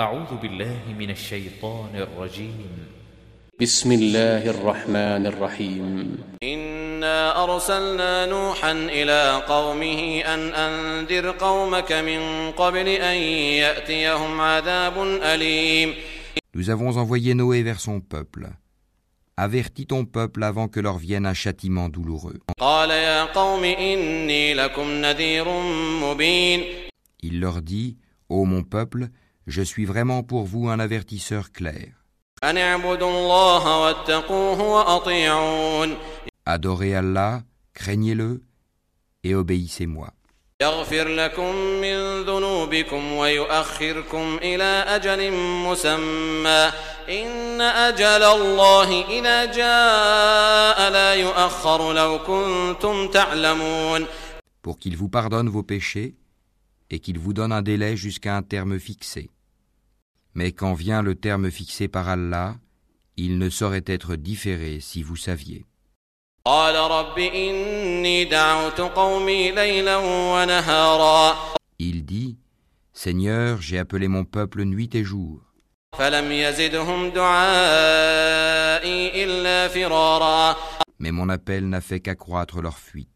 أعوذ بالله من الشيطان الرجيم بسم الله الرحمن الرحيم إنا أرسلنا نوحا إلى قومه أن أنذر قومك من قبل أن يأتيهم عذاب أليم Nous avons envoyé Noé vers son peuple. Avertis ton peuple avant que leur vienne un châtiment douloureux. قال يا قوم إني لكم نذير مبين Il leur dit, Ô mon peuple, Je suis vraiment pour vous un avertisseur clair. Adorez Allah, craignez-le et obéissez-moi. Pour qu'il vous pardonne vos péchés et qu'il vous donne un délai jusqu'à un terme fixé. Mais quand vient le terme fixé par Allah, il ne saurait être différé si vous saviez. Il dit, Seigneur, j'ai appelé mon peuple nuit et jour. Mais mon appel n'a fait qu'accroître leur fuite.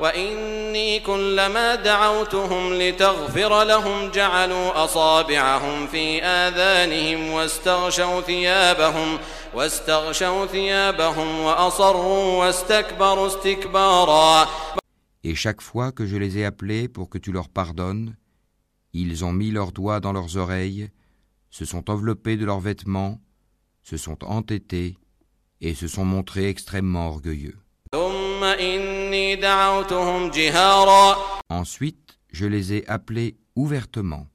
وإني كلما دعوتهم لتغفر لهم جعلوا أصابعهم في آذانهم واستغشوا ثيابهم واستغشوا ثيابهم وأصروا واستكبروا استكبارا Et chaque fois que je les ai appelés pour que tu leur pardonnes, ils ont mis leurs doigts dans leurs oreilles, se sont enveloppés de leurs vêtements, se sont entêtés et se sont montrés extrêmement orgueilleux. ثم إني دعوتهم جهارا Ensuite, je les ai appelés ouvertement.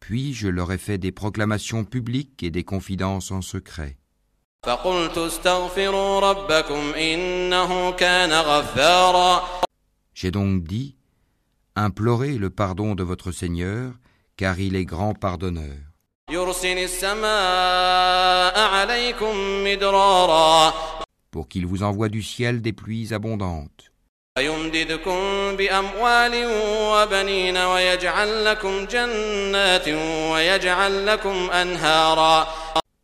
Puis je leur ai fait des proclamations publiques et des confidences en secret. J'ai donc dit, implorez le pardon de votre Seigneur, car il est grand pardonneur pour qu'il vous envoie du ciel des pluies abondantes.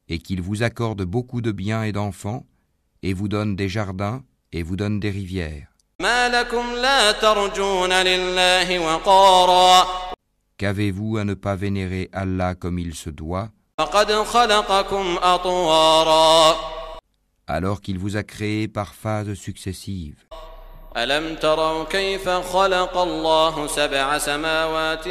Et qu'il vous accorde beaucoup de biens et d'enfants, et vous donne des jardins, et vous donne des rivières. Qu'avez-vous à ne pas vénérer Allah comme il se doit, فقد خلقكم أطوارا alors qu'il vous a créé par phases successives ألم تروا كيف خلق الله سبع سماوات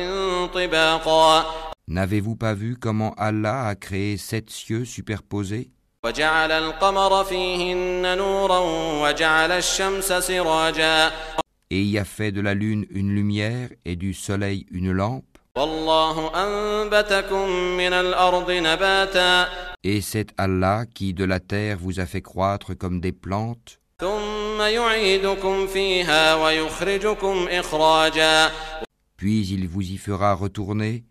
طباقا N'avez-vous pas vu comment Allah a créé sept cieux superposés وجعل القمر فيهن نورا وجعل الشمس سراجا et y a fait de la lune une lumière et du soleil une lampe Et c'est Allah qui de la terre vous a fait croître comme des plantes. Puis il vous y fera retourner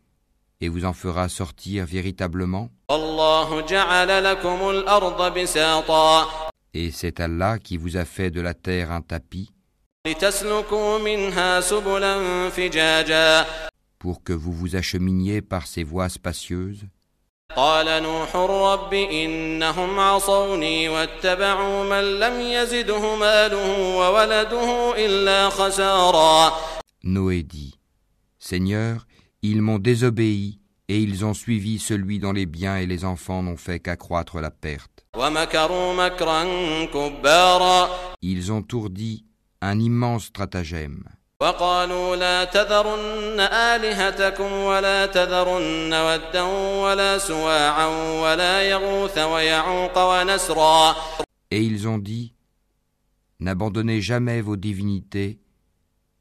et vous en fera sortir véritablement. Et c'est Allah qui vous a fait de la terre un tapis لتسلكوا منها سبلا فجاجا pour que vous vous acheminiez par ces voies spacieuses. قال نوح رب إنهم عصوني واتبعوا من لم يزده ماله وولده إلا خسارا Noé dit, Seigneur, ils m'ont désobéi et ils ont suivi celui dont les biens et les enfants n'ont fait qu'accroître la perte. ومكروا مكرا كبارا Ils ont ourdi un immense stratagème. وقالوا لا تذرن آلهتكم ولا تذرن ودا ولا سواعا ولا يغوث ويعوق ونسرا Et ils ont dit, N'abandonnez jamais vos divinités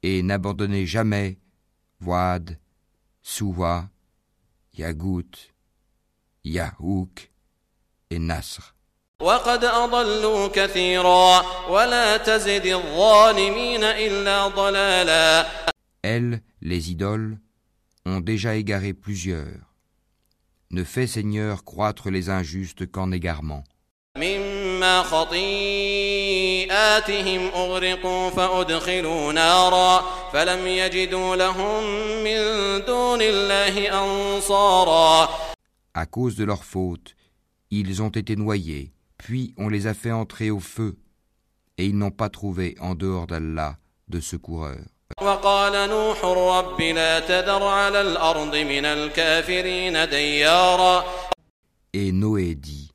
et n'abandonnez jamais Wad, Suwa, Yagout, Yahouk et Nasr. وقد أضلوا كثيرا ولا تزد الظالمين إلا ضلالا Elles, les idoles, ont déjà égaré plusieurs. Ne fais, Seigneur, croître les injustes qu'en égarement. ممن مما خطيئاتهم أغرقوا فأدخلوا نارا فلم يجدوا لهم من دون الله أنصارا À cause de leur faute, ils ont été noyés, puis on les a fait entrer au feu, et ils n'ont pas trouvé en dehors d'Allah de secoureur. Et Noé dit,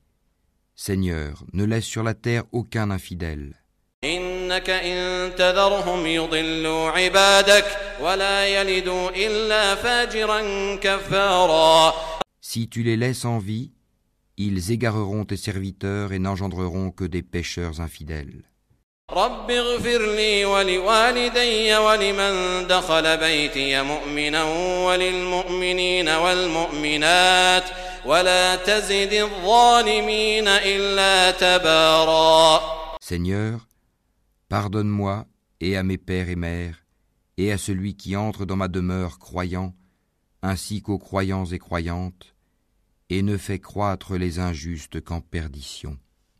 Seigneur, ne laisse sur la terre aucun infidèle. Si tu les laisses en vie, ils égareront tes serviteurs et n'engendreront que des pécheurs infidèles. رب اغفر لي ولوالدي ولمن دخل بيتي مؤمنا وللمؤمنين والمؤمنات ولا تزد الظالمين إلا تبارا Seigneur, pardonne-moi et à mes pères et mères, et à celui qui entre dans ma demeure croyant, ainsi qu'aux croyants et croyantes, et ne fais croître les injustes qu'en perdition.